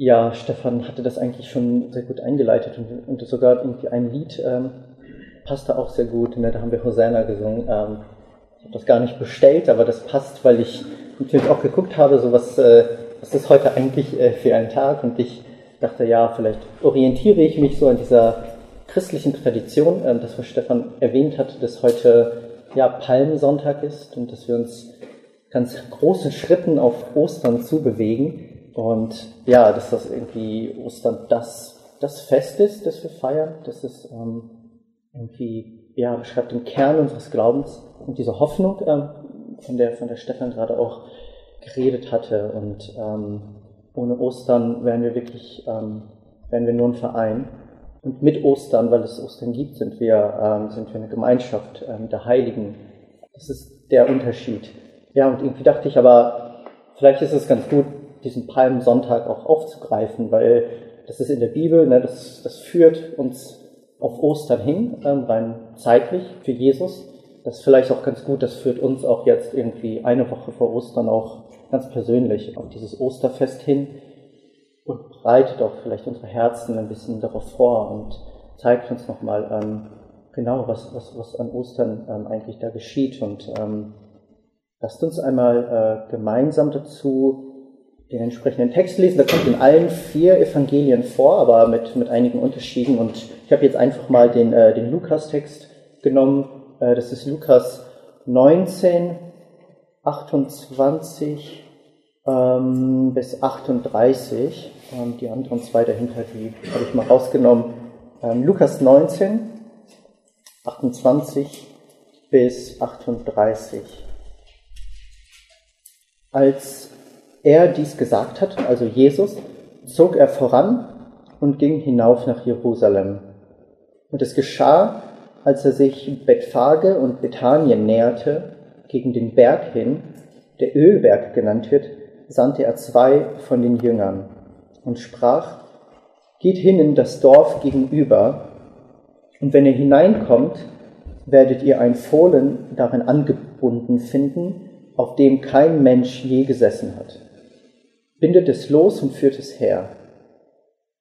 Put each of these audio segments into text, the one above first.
Ja, Stefan hatte das eigentlich schon sehr gut eingeleitet und, und sogar irgendwie ein Lied ähm, passte auch sehr gut. Ne? Da haben wir Hosanna gesungen. Ähm, ich habe das gar nicht bestellt, aber das passt, weil ich natürlich auch geguckt habe, so was, äh, was ist heute eigentlich äh, für ein Tag und ich dachte, ja, vielleicht orientiere ich mich so an dieser christlichen Tradition, äh, das was Stefan erwähnt hat, dass heute ja Palmsonntag ist und dass wir uns ganz großen Schritten auf Ostern zubewegen. Und ja, dass das irgendwie Ostern das, das Fest ist, das wir feiern, dass es ähm, irgendwie, ja, beschreibt den Kern unseres Glaubens und diese Hoffnung, ähm, von, der, von der Stefan gerade auch geredet hatte. Und ähm, ohne Ostern wären wir wirklich, ähm, wären wir nur ein Verein. Und mit Ostern, weil es Ostern gibt, sind wir, ähm, sind wir eine Gemeinschaft ähm, der Heiligen. Das ist der Unterschied. Ja, und irgendwie dachte ich aber, vielleicht ist es ganz gut, diesen Palmsonntag auch aufzugreifen, weil das ist in der Bibel, ne, das, das führt uns auf Ostern hin, ähm, rein zeitlich für Jesus. Das ist vielleicht auch ganz gut, das führt uns auch jetzt irgendwie eine Woche vor Ostern auch ganz persönlich auf dieses Osterfest hin und bereitet auch vielleicht unsere Herzen ein bisschen darauf vor und zeigt uns nochmal ähm, genau, was, was, was an Ostern ähm, eigentlich da geschieht. Und ähm, lasst uns einmal äh, gemeinsam dazu den entsprechenden Text lesen. Der kommt in allen vier Evangelien vor, aber mit, mit einigen Unterschieden. Und ich habe jetzt einfach mal den, äh, den Lukas-Text genommen. Äh, das ist Lukas 19, 28 ähm, bis 38. Ähm, die anderen zwei dahinter, die habe ich mal rausgenommen. Ähm, Lukas 19, 28 bis 38. Als er dies gesagt hat, also Jesus, zog er voran und ging hinauf nach Jerusalem. Und es geschah, als er sich Bethphage und Bethanien näherte, gegen den Berg hin, der Ölberg genannt wird, sandte er zwei von den Jüngern und sprach, Geht hin in das Dorf gegenüber, und wenn ihr hineinkommt, werdet ihr ein Fohlen darin angebunden finden, auf dem kein Mensch je gesessen hat bindet es los und führt es her.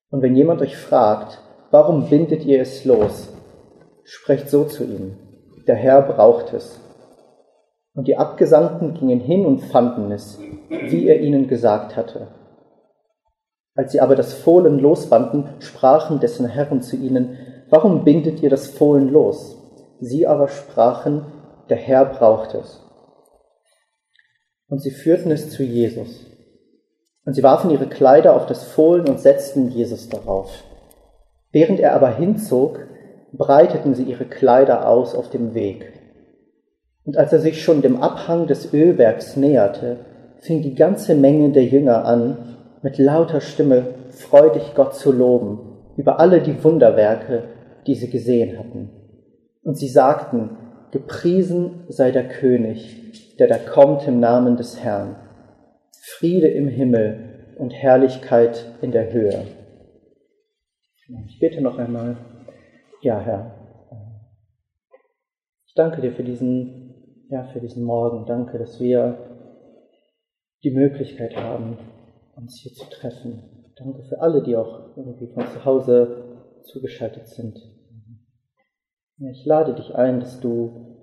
Und wenn jemand euch fragt, warum bindet ihr es los, sprecht so zu ihm, der Herr braucht es. Und die Abgesandten gingen hin und fanden es, wie er ihnen gesagt hatte. Als sie aber das Fohlen losbanden, sprachen dessen Herren zu ihnen, warum bindet ihr das Fohlen los? Sie aber sprachen, der Herr braucht es. Und sie führten es zu Jesus. Und sie warfen ihre Kleider auf das Fohlen und setzten Jesus darauf. Während er aber hinzog, breiteten sie ihre Kleider aus auf dem Weg. Und als er sich schon dem Abhang des Ölbergs näherte, fing die ganze Menge der Jünger an, mit lauter Stimme freudig Gott zu loben über alle die Wunderwerke, die sie gesehen hatten. Und sie sagten, gepriesen sei der König, der da kommt im Namen des Herrn. Friede im Himmel und Herrlichkeit in der Höhe. Ich bete noch einmal. Ja, Herr, ich danke dir für diesen, ja, für diesen Morgen. Danke, dass wir die Möglichkeit haben, uns hier zu treffen. Danke für alle, die auch irgendwie von zu Hause zugeschaltet sind. Ich lade dich ein, dass du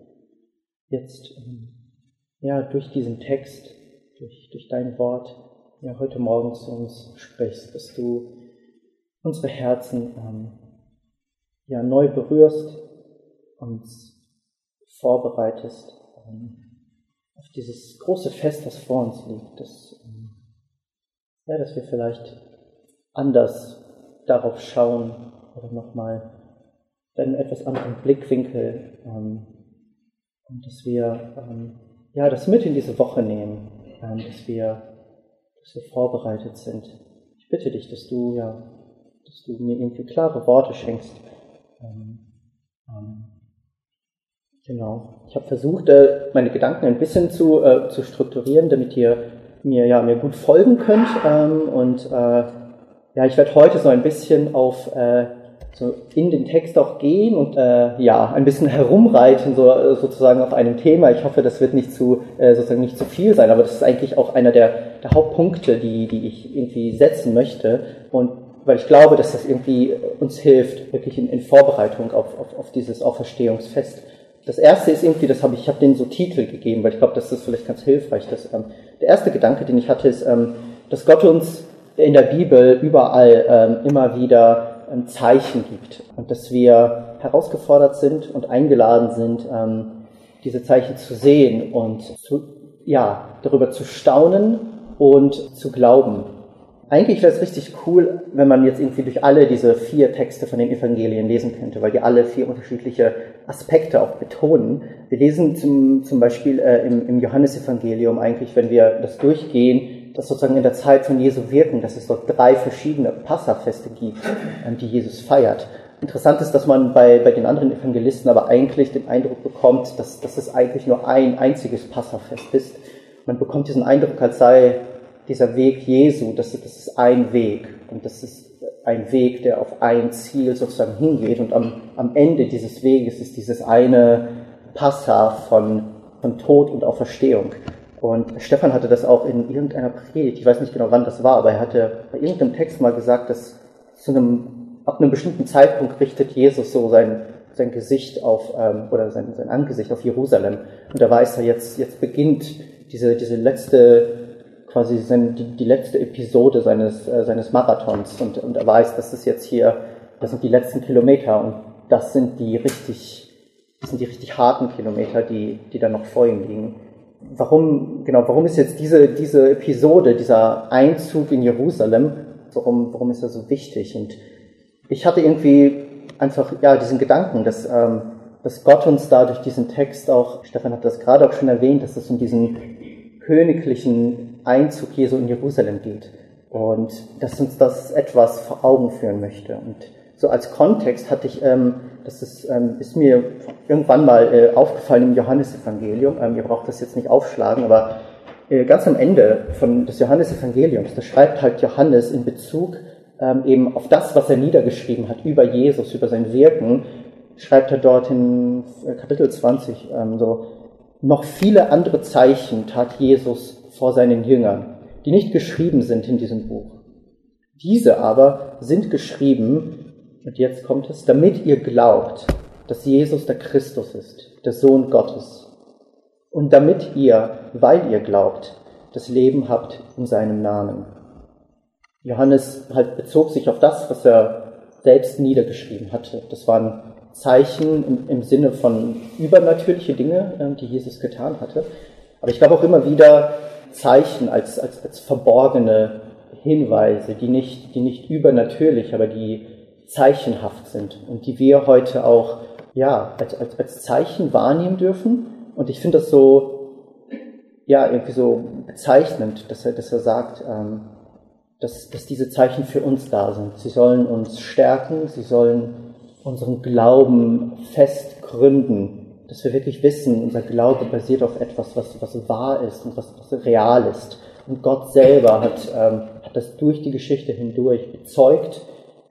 jetzt ja, durch diesen Text durch, durch dein Wort ja, heute Morgen zu uns sprichst, dass du unsere Herzen ähm, ja, neu berührst, uns vorbereitest ähm, auf dieses große Fest, das vor uns liegt, dass, ähm, ja, dass wir vielleicht anders darauf schauen oder nochmal einen etwas anderen Blickwinkel ähm, und dass wir ähm, ja, das mit in diese Woche nehmen, dass, wir, dass wir vorbereitet sind. Ich bitte dich, dass du, ja, dass du mir irgendwie klare Worte schenkst. Ähm, ähm, genau. Ich habe versucht, äh, meine Gedanken ein bisschen zu, äh, zu strukturieren, damit ihr mir ja mir gut folgen könnt. Ähm, und äh, ja, ich werde heute so ein bisschen auf äh, so in den Text auch gehen und äh, ja ein bisschen herumreiten so äh, sozusagen auf einem Thema. Ich hoffe, das wird nicht zu äh, sozusagen nicht zu viel sein, aber das ist eigentlich auch einer der, der Hauptpunkte, die die ich irgendwie setzen möchte und weil ich glaube, dass das irgendwie uns hilft, wirklich in, in Vorbereitung auf, auf, auf dieses Auferstehungsfest. Das erste ist irgendwie, das habe ich, ich habe denen so Titel gegeben, weil ich glaube, das ist vielleicht ganz hilfreich. Dass, ähm, der erste Gedanke, den ich hatte, ist, ähm, dass Gott uns in der Bibel überall ähm, immer wieder ein Zeichen gibt und dass wir herausgefordert sind und eingeladen sind, ähm, diese Zeichen zu sehen und zu, ja, darüber zu staunen und zu glauben. Eigentlich wäre es richtig cool, wenn man jetzt irgendwie durch alle diese vier Texte von den Evangelien lesen könnte, weil die alle vier unterschiedliche Aspekte auch betonen. Wir lesen zum, zum Beispiel äh, im, im Johannesevangelium eigentlich, wenn wir das durchgehen, dass sozusagen in der Zeit von Jesu Wirken, dass es dort drei verschiedene Passafeste gibt, ähm, die Jesus feiert. Interessant ist, dass man bei, bei den anderen Evangelisten aber eigentlich den Eindruck bekommt, dass, dass es eigentlich nur ein einziges Passafest ist. Man bekommt diesen Eindruck, als sei dieser Weg Jesu, das, das ist ein Weg und das ist ein Weg, der auf ein Ziel sozusagen hingeht und am, am Ende dieses Weges ist dieses eine Passa von, von Tod und Auferstehung. Und Stefan hatte das auch in irgendeiner Predigt, ich weiß nicht genau wann das war, aber er hatte bei irgendeinem Text mal gesagt, dass zu einem, ab einem bestimmten Zeitpunkt richtet Jesus so sein, sein Gesicht auf, ähm, oder sein, sein Angesicht auf Jerusalem. Und da weiß er jetzt, jetzt beginnt diese, diese letzte quasi sein, die, die letzte Episode seines, äh, seines Marathons und, und er weiß, das ist jetzt hier, das sind die letzten Kilometer und das sind die richtig, das sind die richtig harten Kilometer, die, die dann noch vor ihm liegen. Warum, genau, warum ist jetzt diese, diese Episode, dieser Einzug in Jerusalem, warum, warum ist er so wichtig? Und ich hatte irgendwie einfach, ja, diesen Gedanken, dass, ähm, dass Gott uns da durch diesen Text auch, Stefan hat das gerade auch schon erwähnt, dass es um diesen königlichen Einzug Jesu in Jerusalem geht und dass uns das etwas vor Augen führen möchte. Und so als Kontext hatte ich, ähm, das ist, ähm, ist mir irgendwann mal äh, aufgefallen im Johannesevangelium, ähm, ihr braucht das jetzt nicht aufschlagen, aber äh, ganz am Ende von des Johannesevangeliums, da schreibt halt Johannes in Bezug ähm, eben auf das, was er niedergeschrieben hat über Jesus, über sein Wirken, schreibt er dort in äh, Kapitel 20 ähm, so, noch viele andere Zeichen tat Jesus vor seinen Jüngern, die nicht geschrieben sind in diesem Buch. Diese aber sind geschrieben, und jetzt kommt es, damit ihr glaubt, dass Jesus der Christus ist, der Sohn Gottes. Und damit ihr, weil ihr glaubt, das Leben habt in seinem Namen. Johannes halt bezog sich auf das, was er selbst niedergeschrieben hatte. Das waren Zeichen im, im Sinne von übernatürliche Dinge, ähm, die Jesus getan hatte. Aber ich glaube auch immer wieder, Zeichen, als, als, als verborgene Hinweise, die nicht, die nicht übernatürlich, aber die zeichenhaft sind und die wir heute auch ja, als, als, als Zeichen wahrnehmen dürfen. Und ich finde das so, ja, irgendwie so bezeichnend, dass er, dass er sagt, ähm, dass, dass diese Zeichen für uns da sind. Sie sollen uns stärken, sie sollen unseren Glauben fest gründen dass wir wirklich wissen, unser Glaube basiert auf etwas, was, was wahr ist und was, was real ist. Und Gott selber hat, ähm, hat das durch die Geschichte hindurch bezeugt.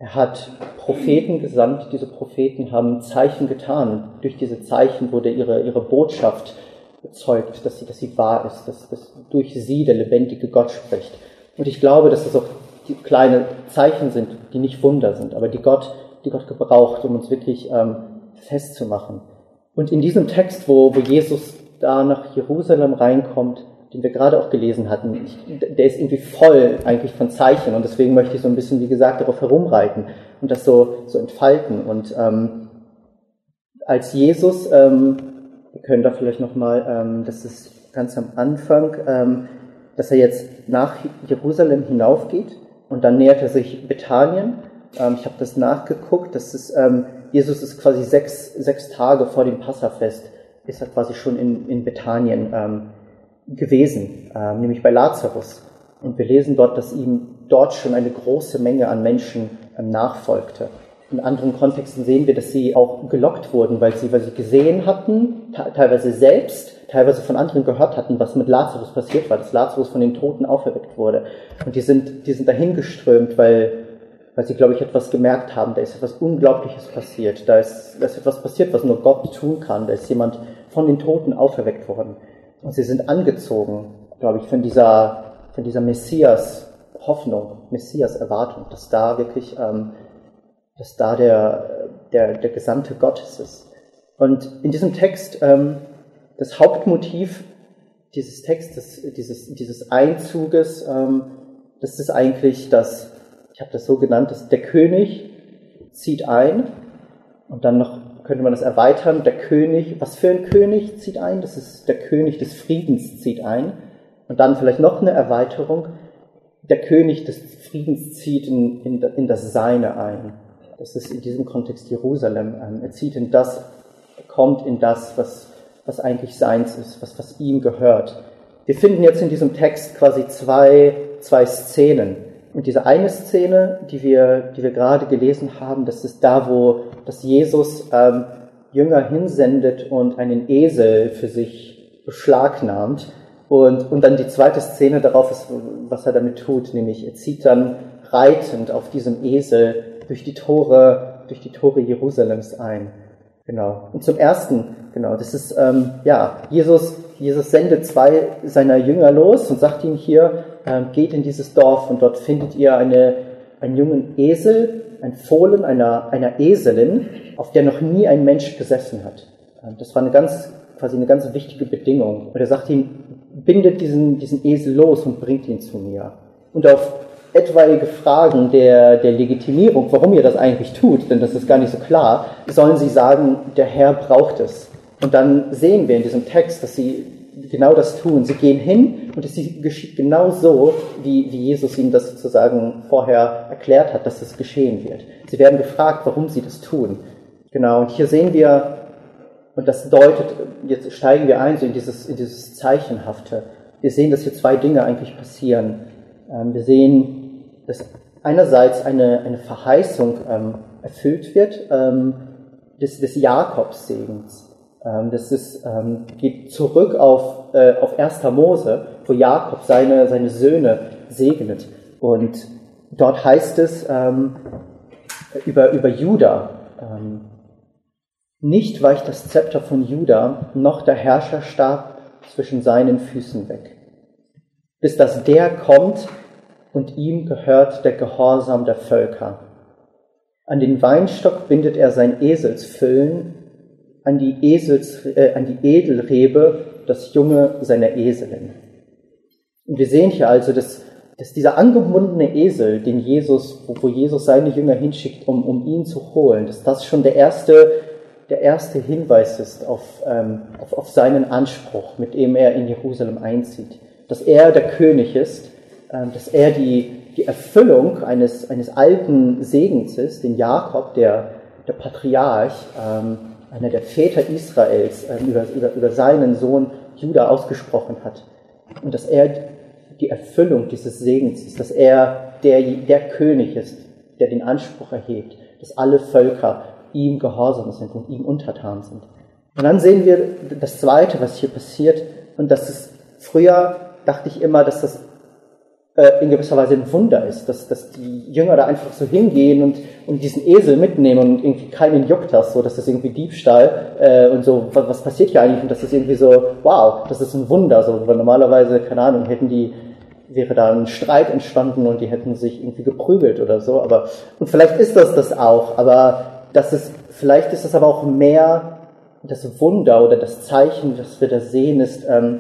Er hat Propheten gesandt, diese Propheten haben Zeichen getan. Durch diese Zeichen wurde ihre, ihre Botschaft bezeugt, dass sie, dass sie wahr ist, dass, dass durch sie der lebendige Gott spricht. Und ich glaube, dass es auch die kleine Zeichen sind, die nicht Wunder sind, aber die Gott, die Gott gebraucht, um uns wirklich ähm, festzumachen. Und in diesem Text, wo, wo Jesus da nach Jerusalem reinkommt, den wir gerade auch gelesen hatten, ich, der ist irgendwie voll eigentlich von Zeichen und deswegen möchte ich so ein bisschen, wie gesagt, darauf herumreiten und das so, so entfalten. Und ähm, als Jesus, ähm, wir können da vielleicht nochmal, ähm, das ist ganz am Anfang, ähm, dass er jetzt nach Jerusalem hinaufgeht und dann nähert er sich Bethanien. Ähm, ich habe das nachgeguckt, das ist ähm, Jesus ist quasi sechs, sechs Tage vor dem Passafest, ist er quasi schon in, in Bethanien ähm, gewesen, ähm, nämlich bei Lazarus. Und wir lesen dort, dass ihm dort schon eine große Menge an Menschen ähm, nachfolgte. In anderen Kontexten sehen wir, dass sie auch gelockt wurden, weil sie, weil sie gesehen hatten, teilweise selbst, teilweise von anderen gehört hatten, was mit Lazarus passiert war, dass Lazarus von den Toten auferweckt wurde. Und die sind, die sind dahin geströmt, weil weil sie, glaube ich, etwas gemerkt haben, da ist etwas Unglaubliches passiert, da ist, da ist etwas passiert, was nur Gott tun kann, da ist jemand von den Toten auferweckt worden. Und sie sind angezogen, glaube ich, von dieser, von dieser Messias-Hoffnung, Messias-Erwartung, dass da wirklich, ähm, dass da der, der, der Gesandte Gottes ist. Und in diesem Text, ähm, das Hauptmotiv dieses Textes, dieses, dieses Einzuges, ähm, das ist eigentlich das, ich habe das so genannt, dass der König zieht ein und dann noch könnte man das erweitern, der König, was für ein König zieht ein? Das ist der König des Friedens zieht ein. Und dann vielleicht noch eine Erweiterung, der König des Friedens zieht in, in, in das Seine ein. Das ist in diesem Kontext Jerusalem. Ähm, er zieht in das, kommt in das, was, was eigentlich seins ist, was, was ihm gehört. Wir finden jetzt in diesem Text quasi zwei, zwei Szenen. Und diese eine Szene, die wir, die wir gerade gelesen haben, das ist da, wo dass Jesus ähm, Jünger hinsendet und einen Esel für sich beschlagnahmt. Und, und dann die zweite Szene darauf ist, was er damit tut, nämlich er zieht dann reitend auf diesem Esel durch die Tore, durch die Tore Jerusalems ein. Genau. Und zum ersten, genau, das ist, ähm, ja, Jesus, Jesus sendet zwei seiner Jünger los und sagt ihnen hier, ähm, geht in dieses Dorf und dort findet ihr eine, einen jungen Esel, ein Fohlen einer, einer Eselin, auf der noch nie ein Mensch gesessen hat. Ähm, das war eine ganz, quasi eine ganz wichtige Bedingung. Und er sagt ihm, bindet diesen, diesen Esel los und bringt ihn zu mir. Und auf etwaige Fragen der, der Legitimierung, warum ihr das eigentlich tut, denn das ist gar nicht so klar, sollen sie sagen, der Herr braucht es. Und dann sehen wir in diesem Text, dass sie genau das tun. Sie gehen hin und es geschieht genau so, wie, wie Jesus ihnen das sozusagen vorher erklärt hat, dass es geschehen wird. Sie werden gefragt, warum sie das tun. Genau, und hier sehen wir, und das deutet, jetzt steigen wir ein so in dieses, in dieses Zeichenhafte. Wir sehen, dass hier zwei Dinge eigentlich passieren. Ähm, wir sehen, dass einerseits eine, eine Verheißung ähm, erfüllt wird ähm, des, des Jakobssegens. Ähm, das ist, ähm, geht zurück auf, äh, auf 1. Mose, wo Jakob seine, seine Söhne segnet. Und dort heißt es ähm, über, über Juda, nicht weicht das Zepter von Juda, noch der Herrscherstab zwischen seinen Füßen weg, bis dass der kommt und ihm gehört der Gehorsam der Völker. An den Weinstock bindet er sein Eselsfüllen an die, Esels, äh, an die Edelrebe das Junge seiner Eselin. Und wir sehen hier also, dass, dass dieser angebundene Esel, den Jesus, wo, Jesus seine Jünger hinschickt, um, um ihn zu holen, dass das schon der erste, der erste Hinweis ist auf, ähm, auf, auf seinen Anspruch, mit dem er in Jerusalem einzieht. Dass er der König ist, ähm, dass er die, die Erfüllung eines, eines alten Segens ist, den Jakob, der, der Patriarch, ähm, einer der Väter Israels, äh, über, über, über seinen Sohn Judah ausgesprochen hat. Und dass er die Erfüllung dieses Segens ist, dass er der, der König ist, der den Anspruch erhebt, dass alle Völker ihm gehorsam sind und ihm untertan sind. Und dann sehen wir das Zweite, was hier passiert, und das ist, früher dachte ich immer, dass das in gewisser Weise ein Wunder ist, dass, dass die Jünger da einfach so hingehen und, und diesen Esel mitnehmen und irgendwie keinen juckt das, so dass das irgendwie Diebstahl äh, und so, was, was passiert hier eigentlich? Und das ist irgendwie so, wow, das ist ein Wunder, so, weil normalerweise, keine Ahnung, hätten die, wäre da ein Streit entstanden und die hätten sich irgendwie geprügelt oder so, aber, und vielleicht ist das das auch, aber das ist, vielleicht ist das aber auch mehr das Wunder oder das Zeichen, das wir da sehen, ist, ähm,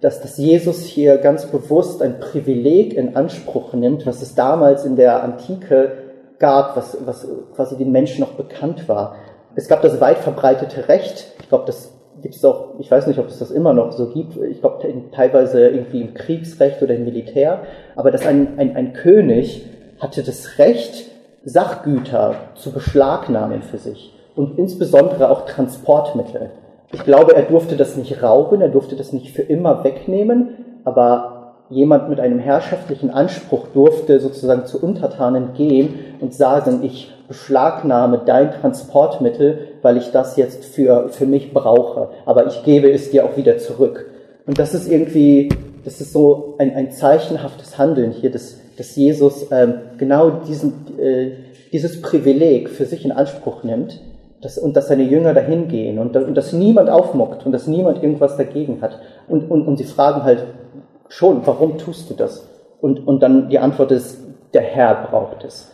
dass, dass Jesus hier ganz bewusst ein Privileg in Anspruch nimmt, was es damals in der Antike gab, was, was quasi den Menschen noch bekannt war. Es gab das weit verbreitete Recht. Ich glaube, das gibt es auch, ich weiß nicht, ob es das immer noch so gibt. Ich glaube, teilweise irgendwie im Kriegsrecht oder im Militär. Aber dass ein, ein, ein König hatte das Recht, Sachgüter zu beschlagnahmen für sich und insbesondere auch Transportmittel. Ich glaube, er durfte das nicht rauben, er durfte das nicht für immer wegnehmen, aber jemand mit einem herrschaftlichen Anspruch durfte sozusagen zu Untertanen gehen und sagen, ich beschlagnahme dein Transportmittel, weil ich das jetzt für, für mich brauche, aber ich gebe es dir auch wieder zurück. Und das ist irgendwie, das ist so ein, ein zeichenhaftes Handeln hier des, dass Jesus ähm, genau diesen, äh, dieses Privileg für sich in Anspruch nimmt dass, und dass seine Jünger dahin gehen und, und dass niemand aufmuckt und dass niemand irgendwas dagegen hat. Und, und, und sie fragen halt schon, warum tust du das? Und, und dann die Antwort ist, der Herr braucht es.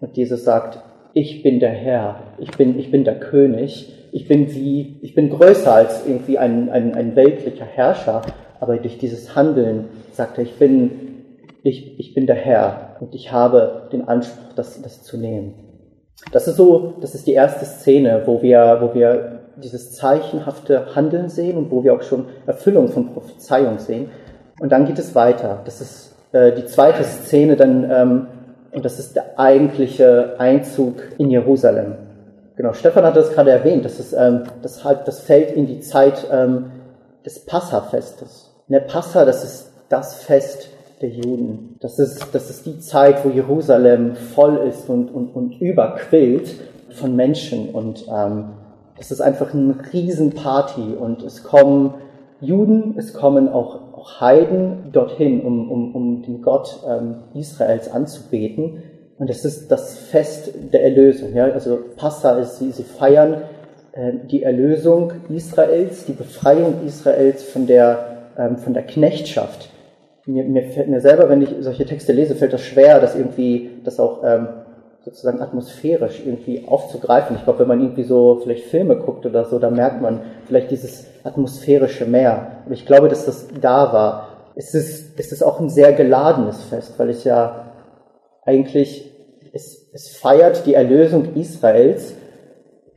Und Jesus sagt, ich bin der Herr, ich bin, ich bin der König, ich bin wie, ich bin größer als irgendwie ein, ein, ein weltlicher Herrscher, aber durch dieses Handeln sagt er, ich bin, ich, ich bin der Herr und ich habe den Anspruch, das, das zu nehmen. Das ist so, das ist die erste Szene, wo wir, wo wir dieses zeichenhafte Handeln sehen und wo wir auch schon Erfüllung von Prophezeiung sehen. Und dann geht es weiter. Das ist äh, die zweite Szene dann, ähm, und das ist der eigentliche Einzug in Jerusalem. Genau, Stefan hat das gerade erwähnt, das, ist, ähm, das, halt, das fällt in die Zeit ähm, des Passafestes. Der Passa, das ist das Fest der Juden. Das ist, das ist die Zeit, wo Jerusalem voll ist und, und, und überquillt von Menschen. Und ähm, das ist einfach eine Riesenparty. Und es kommen Juden, es kommen auch, auch Heiden dorthin, um, um, um den Gott ähm, Israels anzubeten. Und es ist das Fest der Erlösung. Ja? Also Passa ist, sie, sie feiern äh, die Erlösung Israels, die Befreiung Israels von der, ähm, von der Knechtschaft. Mir, mir fällt mir selber, wenn ich solche Texte lese, fällt das schwer, das irgendwie, das auch ähm, sozusagen atmosphärisch irgendwie aufzugreifen. Ich glaube, wenn man irgendwie so vielleicht Filme guckt oder so, da merkt man vielleicht dieses atmosphärische Meer. Aber ich glaube, dass das da war. Es ist, es ist auch ein sehr geladenes Fest, weil es ja eigentlich, es, es feiert die Erlösung Israels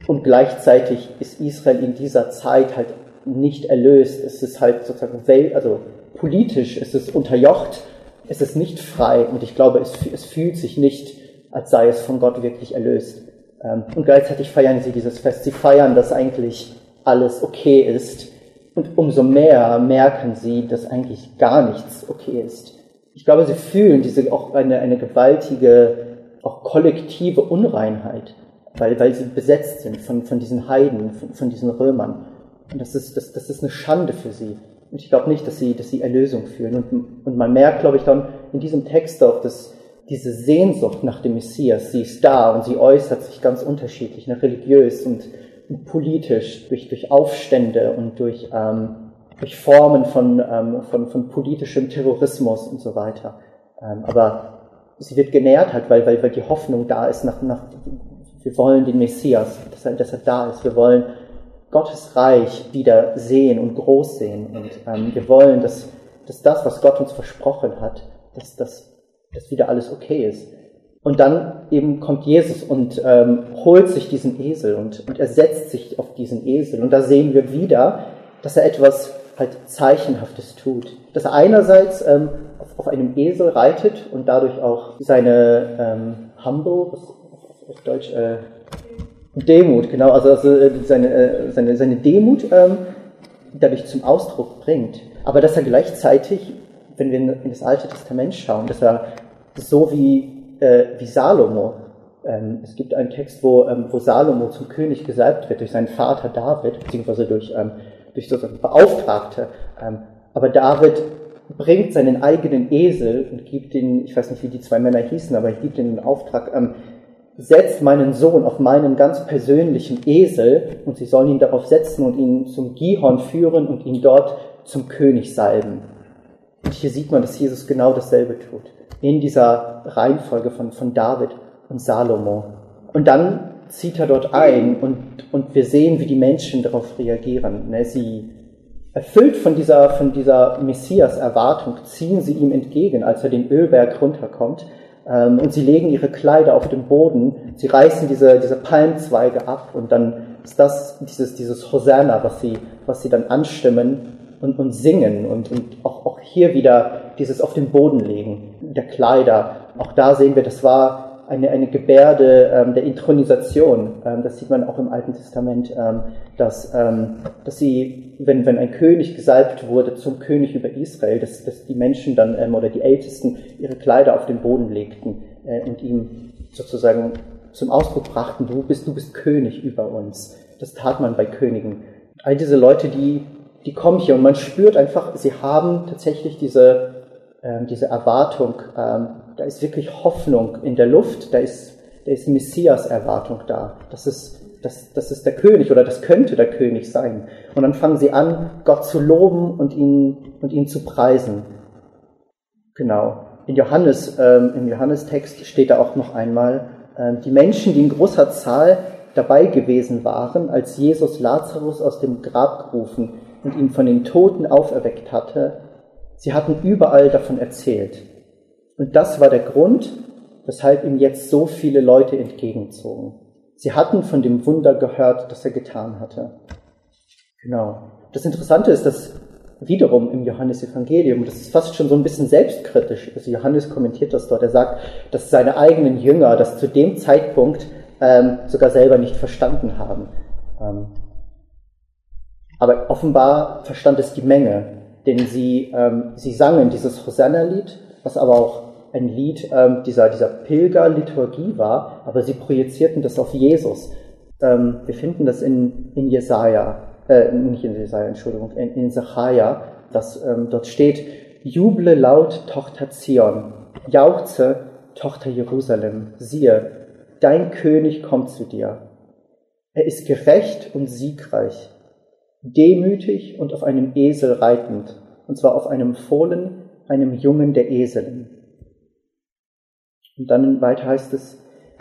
und gleichzeitig ist Israel in dieser Zeit halt nicht erlöst. Es ist halt sozusagen, Welt, also politisch, es ist unterjocht, es ist nicht frei und ich glaube, es, es fühlt sich nicht als sei es von Gott wirklich erlöst. Ähm, und gleichzeitig feiern sie dieses Fest. Sie feiern, dass eigentlich alles okay ist. Und umso mehr merken sie, dass eigentlich gar nichts okay ist. Ich glaube, sie fühlen diese auch eine, eine gewaltige, auch kollektive Unreinheit, weil, weil sie besetzt sind von, von diesen Heiden, von, von diesen Römern. Und das ist, das, das ist eine Schande für sie. Und ich glaube nicht, dass sie, dass sie Erlösung fühlen. Und, und man merkt, glaube ich, dann in diesem Text auch, dass diese Sehnsucht nach dem Messias, sie ist da und sie äußert sich ganz unterschiedlich, ne, religiös und, und politisch, durch, durch Aufstände und durch, ähm, durch Formen von, ähm, von, von politischem Terrorismus und so weiter. Ähm, aber sie wird genährt halt, weil, weil, weil die Hoffnung da ist nach, nach wir wollen den Messias, dass er, dass er da ist. Wir wollen Gottes Reich wieder sehen und groß sehen. Und ähm, wir wollen, dass, dass das, was Gott uns versprochen hat, dass, dass dass wieder alles okay ist. Und dann eben kommt Jesus und ähm, holt sich diesen Esel und, und er setzt sich auf diesen Esel. Und da sehen wir wieder, dass er etwas halt Zeichenhaftes tut. Dass er einerseits ähm, auf, auf einem Esel reitet und dadurch auch seine ähm, Humble, was auf Deutsch, äh, Demut, genau, also, also äh, seine, äh, seine, seine Demut ähm, dadurch zum Ausdruck bringt. Aber dass er gleichzeitig wenn wir in das Alte Testament schauen, dass er so wie, äh, wie Salomo, ähm, es gibt einen Text, wo, ähm, wo Salomo zum König gesalbt wird durch seinen Vater David, beziehungsweise durch, ähm, durch sozusagen Beauftragte. Ähm, aber David bringt seinen eigenen Esel und gibt ihn, ich weiß nicht, wie die zwei Männer hießen, aber er gibt den Auftrag, ähm, setzt meinen Sohn auf meinen ganz persönlichen Esel und sie sollen ihn darauf setzen und ihn zum Gihon führen und ihn dort zum König salben. Und hier sieht man, dass Jesus genau dasselbe tut. In dieser Reihenfolge von, von David und Salomo. Und dann zieht er dort ein und, und wir sehen, wie die Menschen darauf reagieren. Ne? Sie, erfüllt von dieser, von dieser Messias-Erwartung, ziehen sie ihm entgegen, als er den Ölberg runterkommt. Ähm, und sie legen ihre Kleider auf den Boden, sie reißen diese, diese Palmzweige ab und dann ist das dieses, dieses Hosanna, was sie, was sie dann anstimmen und, und singen und, und auch, auch hier wieder dieses auf den Boden legen der Kleider. Auch da sehen wir, das war eine, eine Gebärde ähm, der Intronisation. Ähm, das sieht man auch im Alten Testament, ähm, dass, ähm, dass sie, wenn, wenn ein König gesalbt wurde zum König über Israel, dass, dass die Menschen dann ähm, oder die Ältesten ihre Kleider auf den Boden legten äh, und ihm sozusagen zum Ausdruck brachten, du bist, du bist König über uns. Das tat man bei Königen. All diese Leute, die die kommen hier und man spürt einfach, sie haben tatsächlich diese, ähm, diese Erwartung, ähm, da ist wirklich Hoffnung in der Luft, da ist, da ist Messias-Erwartung da. Das ist, das, das ist der König oder das könnte der König sein. Und dann fangen sie an, Gott zu loben und ihn, und ihn zu preisen. Genau. In Johannes, ähm, im Johannestext steht da auch noch einmal, ähm, die Menschen, die in großer Zahl dabei gewesen waren, als Jesus Lazarus aus dem Grab gerufen und ihn von den Toten auferweckt hatte, sie hatten überall davon erzählt. Und das war der Grund, weshalb ihm jetzt so viele Leute entgegenzogen. Sie hatten von dem Wunder gehört, das er getan hatte. Genau. Das Interessante ist, dass wiederum im Johannesevangelium, das ist fast schon so ein bisschen selbstkritisch, also Johannes kommentiert das dort, er sagt, dass seine eigenen Jünger das zu dem Zeitpunkt ähm, sogar selber nicht verstanden haben. Ähm, aber offenbar verstand es die Menge, denn sie, ähm, sie sangen dieses Hosanna-Lied, was aber auch ein Lied ähm, dieser, dieser Pilgerliturgie war, aber sie projizierten das auf Jesus. Ähm, wir finden das in, in Jesaja, äh, nicht in Jesaja, Entschuldigung, in, in Zachariah, dass ähm, dort steht, Juble laut, Tochter Zion, jauchze, Tochter Jerusalem, siehe, dein König kommt zu dir. Er ist gerecht und siegreich, demütig und auf einem Esel reitend, und zwar auf einem Fohlen, einem Jungen der Eselin. Und dann weiter heißt es,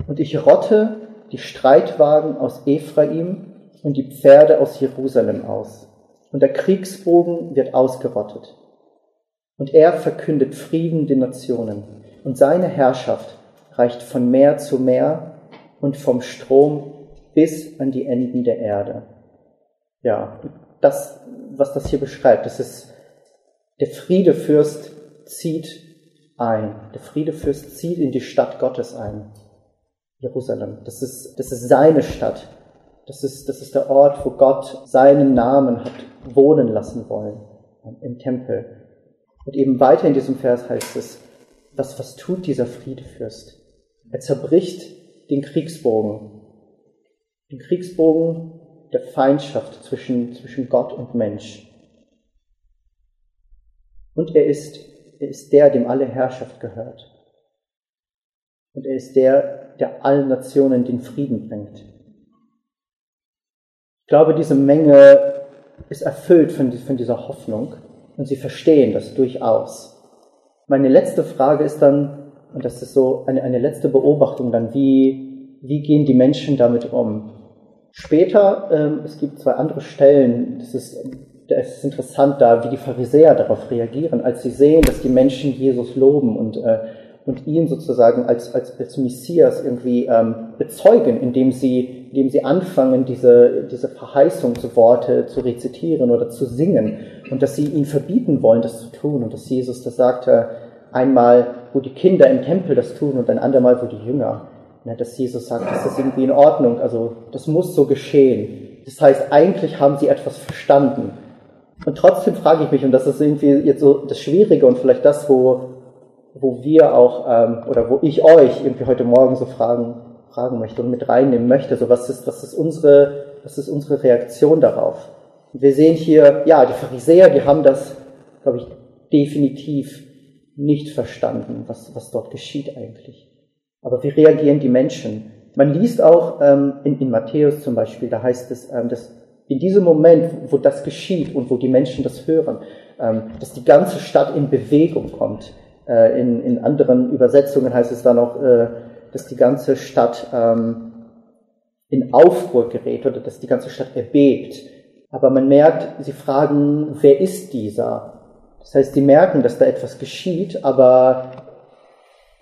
und ich rotte die Streitwagen aus Ephraim und die Pferde aus Jerusalem aus, und der Kriegsbogen wird ausgerottet. Und er verkündet Frieden den Nationen, und seine Herrschaft reicht von Meer zu Meer und vom Strom bis an die Enden der Erde. Ja, das, was das hier beschreibt, das ist, der Friedefürst zieht ein. Der Friedefürst zieht in die Stadt Gottes ein. Jerusalem. Das ist, das ist seine Stadt. Das ist, das ist der Ort, wo Gott seinen Namen hat wohnen lassen wollen. Im Tempel. Und eben weiter in diesem Vers heißt es, was, was tut dieser Friedefürst? Er zerbricht den Kriegsbogen. Den Kriegsbogen der Feindschaft zwischen, zwischen Gott und Mensch. Und er ist, er ist der, dem alle Herrschaft gehört. Und er ist der, der allen Nationen den Frieden bringt. Ich glaube, diese Menge ist erfüllt von, von dieser Hoffnung und sie verstehen das durchaus. Meine letzte Frage ist dann, und das ist so eine, eine letzte Beobachtung dann, wie, wie gehen die Menschen damit um? Später, ähm, es gibt zwei andere Stellen, das ist, das ist interessant da, wie die Pharisäer darauf reagieren, als sie sehen, dass die Menschen Jesus loben und, äh, und ihn sozusagen als, als, als Messias irgendwie ähm, bezeugen, indem sie, indem sie anfangen, diese, diese Verheißungsworte zu rezitieren oder zu singen und dass sie ihn verbieten wollen, das zu tun und dass Jesus das sagte, einmal, wo die Kinder im Tempel das tun und ein andermal, wo die Jünger. Ja, dass Jesus sagt, das ist irgendwie in Ordnung, also das muss so geschehen. Das heißt, eigentlich haben sie etwas verstanden. Und trotzdem frage ich mich, und das ist irgendwie jetzt so das Schwierige und vielleicht das, wo, wo wir auch, ähm, oder wo ich euch irgendwie heute Morgen so fragen, fragen möchte und mit reinnehmen möchte, so was ist, was ist unsere, was ist unsere Reaktion darauf? Wir sehen hier, ja, die Pharisäer, die haben das, glaube ich, definitiv nicht verstanden, was, was dort geschieht eigentlich. Aber wie reagieren die Menschen? Man liest auch ähm, in, in Matthäus zum Beispiel, da heißt es, ähm, dass in diesem Moment, wo das geschieht und wo die Menschen das hören, ähm, dass die ganze Stadt in Bewegung kommt. Äh, in, in anderen Übersetzungen heißt es dann auch, äh, dass die ganze Stadt ähm, in Aufruhr gerät oder dass die ganze Stadt erbebt. Aber man merkt, sie fragen, wer ist dieser? Das heißt, sie merken, dass da etwas geschieht, aber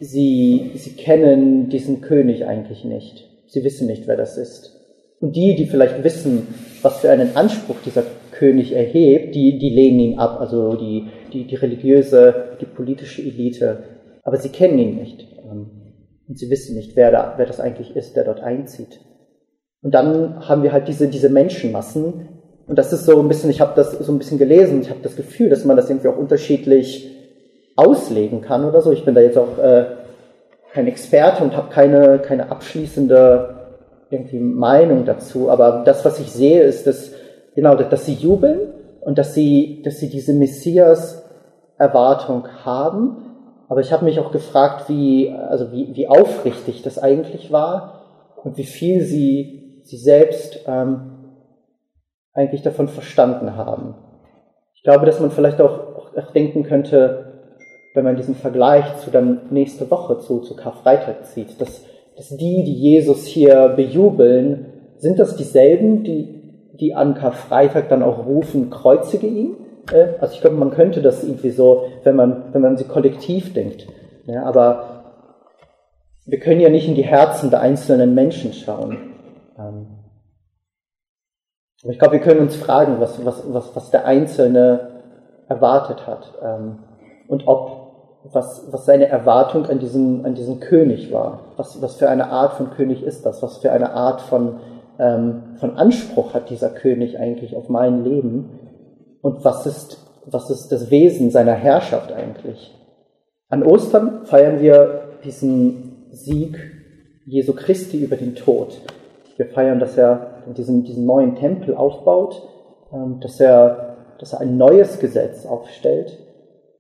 sie, sie kennen diesen König eigentlich nicht. Sie wissen nicht, wer das ist. Und die, die vielleicht wissen, was für einen Anspruch dieser König erhebt, die, die lehnen ihn ab, also die, die, die religiöse, die politische Elite. Aber sie kennen ihn nicht. Ähm, und sie wissen nicht, wer, da, wer das eigentlich ist, der dort einzieht. Und dann haben wir halt diese, diese Menschenmassen. Und das ist so ein bisschen, ich habe das so ein bisschen gelesen, ich habe das Gefühl, dass man das irgendwie auch unterschiedlich auslegen kann oder so. Ich bin da jetzt auch äh, kein Experte und habe keine, keine abschließende irgendwie Meinung dazu, aber das, was ich sehe, ist, dass, genau, dass sie jubeln und dass sie, dass sie diese Messias Erwartung haben. Aber ich habe mich auch gefragt, wie, also wie, wie aufrichtig das eigentlich war und wie viel sie, sie selbst ähm, eigentlich davon verstanden haben. Ich glaube, dass man vielleicht auch, auch denken könnte, wenn man diesen Vergleich zu dann nächste Woche zu, zu Karfreitag zieht, dass, dass die, die Jesus hier bejubeln, sind das dieselben, die, die an Karfreitag dann auch rufen, kreuzige ihn? Äh, also ich glaube, man könnte das irgendwie so, wenn man, wenn man sie kollektiv denkt. Ja, aber wir können ja nicht in die Herzen der einzelnen Menschen schauen. Ähm, ich glaube, wir können uns fragen, was, was, was, was der Einzelne erwartet hat ähm, und ob was, was seine Erwartung an diesem, an diesem König war. Was, was für eine Art von König ist das? Was für eine Art von, ähm, von Anspruch hat dieser König eigentlich auf mein Leben? Und was ist, was ist das Wesen seiner Herrschaft eigentlich? An Ostern feiern wir diesen Sieg Jesu Christi über den Tod. Wir feiern, dass er diesen, diesen neuen Tempel aufbaut, ähm, dass er, dass er ein neues Gesetz aufstellt,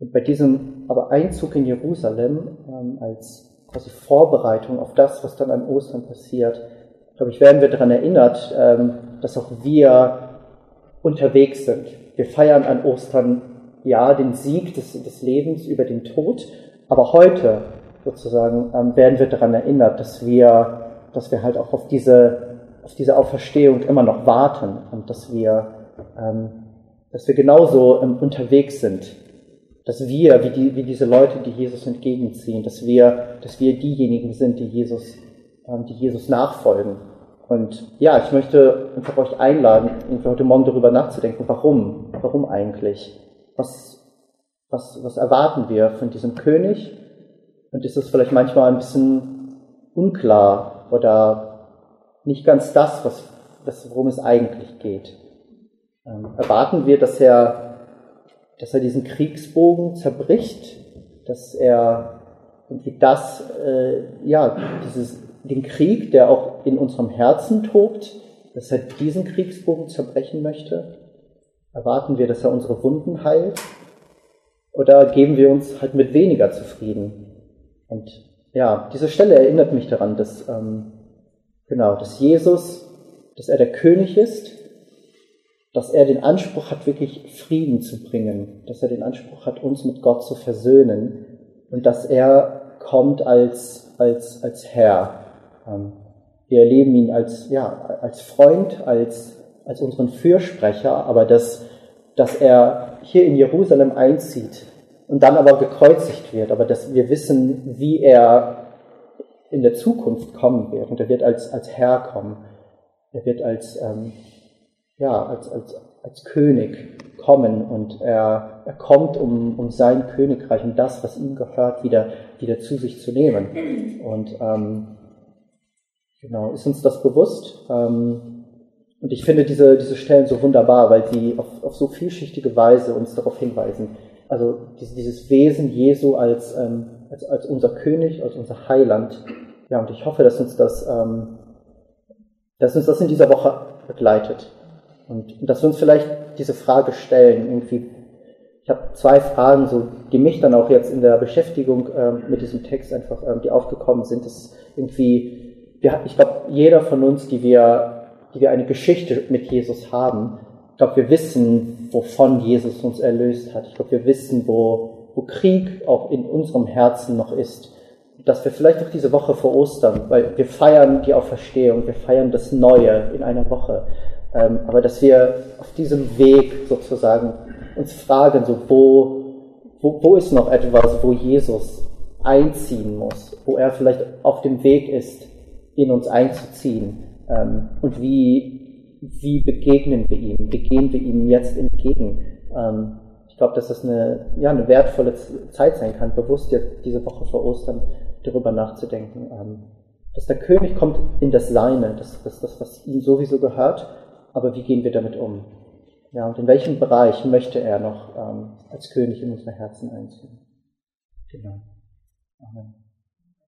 bei diesem aber Einzug in Jerusalem ähm, als quasi Vorbereitung auf das, was dann an Ostern passiert, glaube ich, werden wir daran erinnert, ähm, dass auch wir unterwegs sind. Wir feiern an Ostern ja den Sieg des, des Lebens über den Tod, aber heute sozusagen ähm, werden wir daran erinnert, dass wir, dass wir halt auch auf diese, auf diese Auferstehung immer noch warten und dass wir, ähm, dass wir genauso ähm, unterwegs sind dass wir, wie, die, wie diese Leute, die Jesus entgegenziehen, dass wir, dass wir diejenigen sind, die Jesus, ähm, die Jesus nachfolgen. Und ja, ich möchte einfach euch einladen, heute Morgen darüber nachzudenken, warum, warum eigentlich? Was, was, was erwarten wir von diesem König? Und ist es vielleicht manchmal ein bisschen unklar oder nicht ganz das, was, was worum es eigentlich geht? Ähm, erwarten wir, dass er dass er diesen Kriegsbogen zerbricht, dass er irgendwie das, äh, ja, dieses, den Krieg, der auch in unserem Herzen tobt, dass er diesen Kriegsbogen zerbrechen möchte? Erwarten wir, dass er unsere Wunden heilt? Oder geben wir uns halt mit weniger zufrieden? Und ja, diese Stelle erinnert mich daran, dass, ähm, genau, dass Jesus, dass er der König ist, dass er den Anspruch hat, wirklich Frieden zu bringen, dass er den Anspruch hat, uns mit Gott zu versöhnen und dass er kommt als, als, als Herr. Ähm, wir erleben ihn als, ja, als Freund, als, als unseren Fürsprecher, aber dass, dass er hier in Jerusalem einzieht und dann aber gekreuzigt wird, aber dass wir wissen, wie er in der Zukunft kommen wird. Und er wird als, als Herr kommen. Er wird als, ähm, ja, als, als, als König kommen und er, er kommt, um, um sein Königreich und das, was ihm gehört, wieder, wieder zu sich zu nehmen. Und ähm, genau, ist uns das bewusst? Ähm, und ich finde diese, diese Stellen so wunderbar, weil sie auf, auf so vielschichtige Weise uns darauf hinweisen. Also dieses Wesen Jesu als, ähm, als, als unser König, als unser Heiland. Ja, und ich hoffe, dass uns das, ähm, dass uns das in dieser Woche begleitet. Und, dass wir uns vielleicht diese Frage stellen, irgendwie. Ich habe zwei Fragen, so, die mich dann auch jetzt in der Beschäftigung ähm, mit diesem Text einfach, ähm, die aufgekommen sind, ist irgendwie, wir, ich glaube, jeder von uns, die wir, die wir eine Geschichte mit Jesus haben, ich glaube, wir wissen, wovon Jesus uns erlöst hat. Ich glaube, wir wissen, wo, wo Krieg auch in unserem Herzen noch ist. Dass wir vielleicht auch diese Woche vor Ostern, weil wir feiern die Auferstehung, wir feiern das Neue in einer Woche, aber dass wir auf diesem Weg sozusagen uns fragen, so wo, wo, wo ist noch etwas, wo Jesus einziehen muss, wo er vielleicht auf dem Weg ist, in uns einzuziehen? Ähm, und wie, wie begegnen wir ihm, wie gehen wir ihm jetzt entgegen. Ähm, ich glaube, dass das eine, ja, eine wertvolle Zeit sein kann, bewusst jetzt diese Woche vor Ostern darüber nachzudenken, ähm, dass der König kommt in das Seine, das, das, das was ihm sowieso gehört aber wie gehen wir damit um? Ja, und in welchem Bereich möchte er noch ähm, als König in unsere Herzen einziehen? Genau. Amen.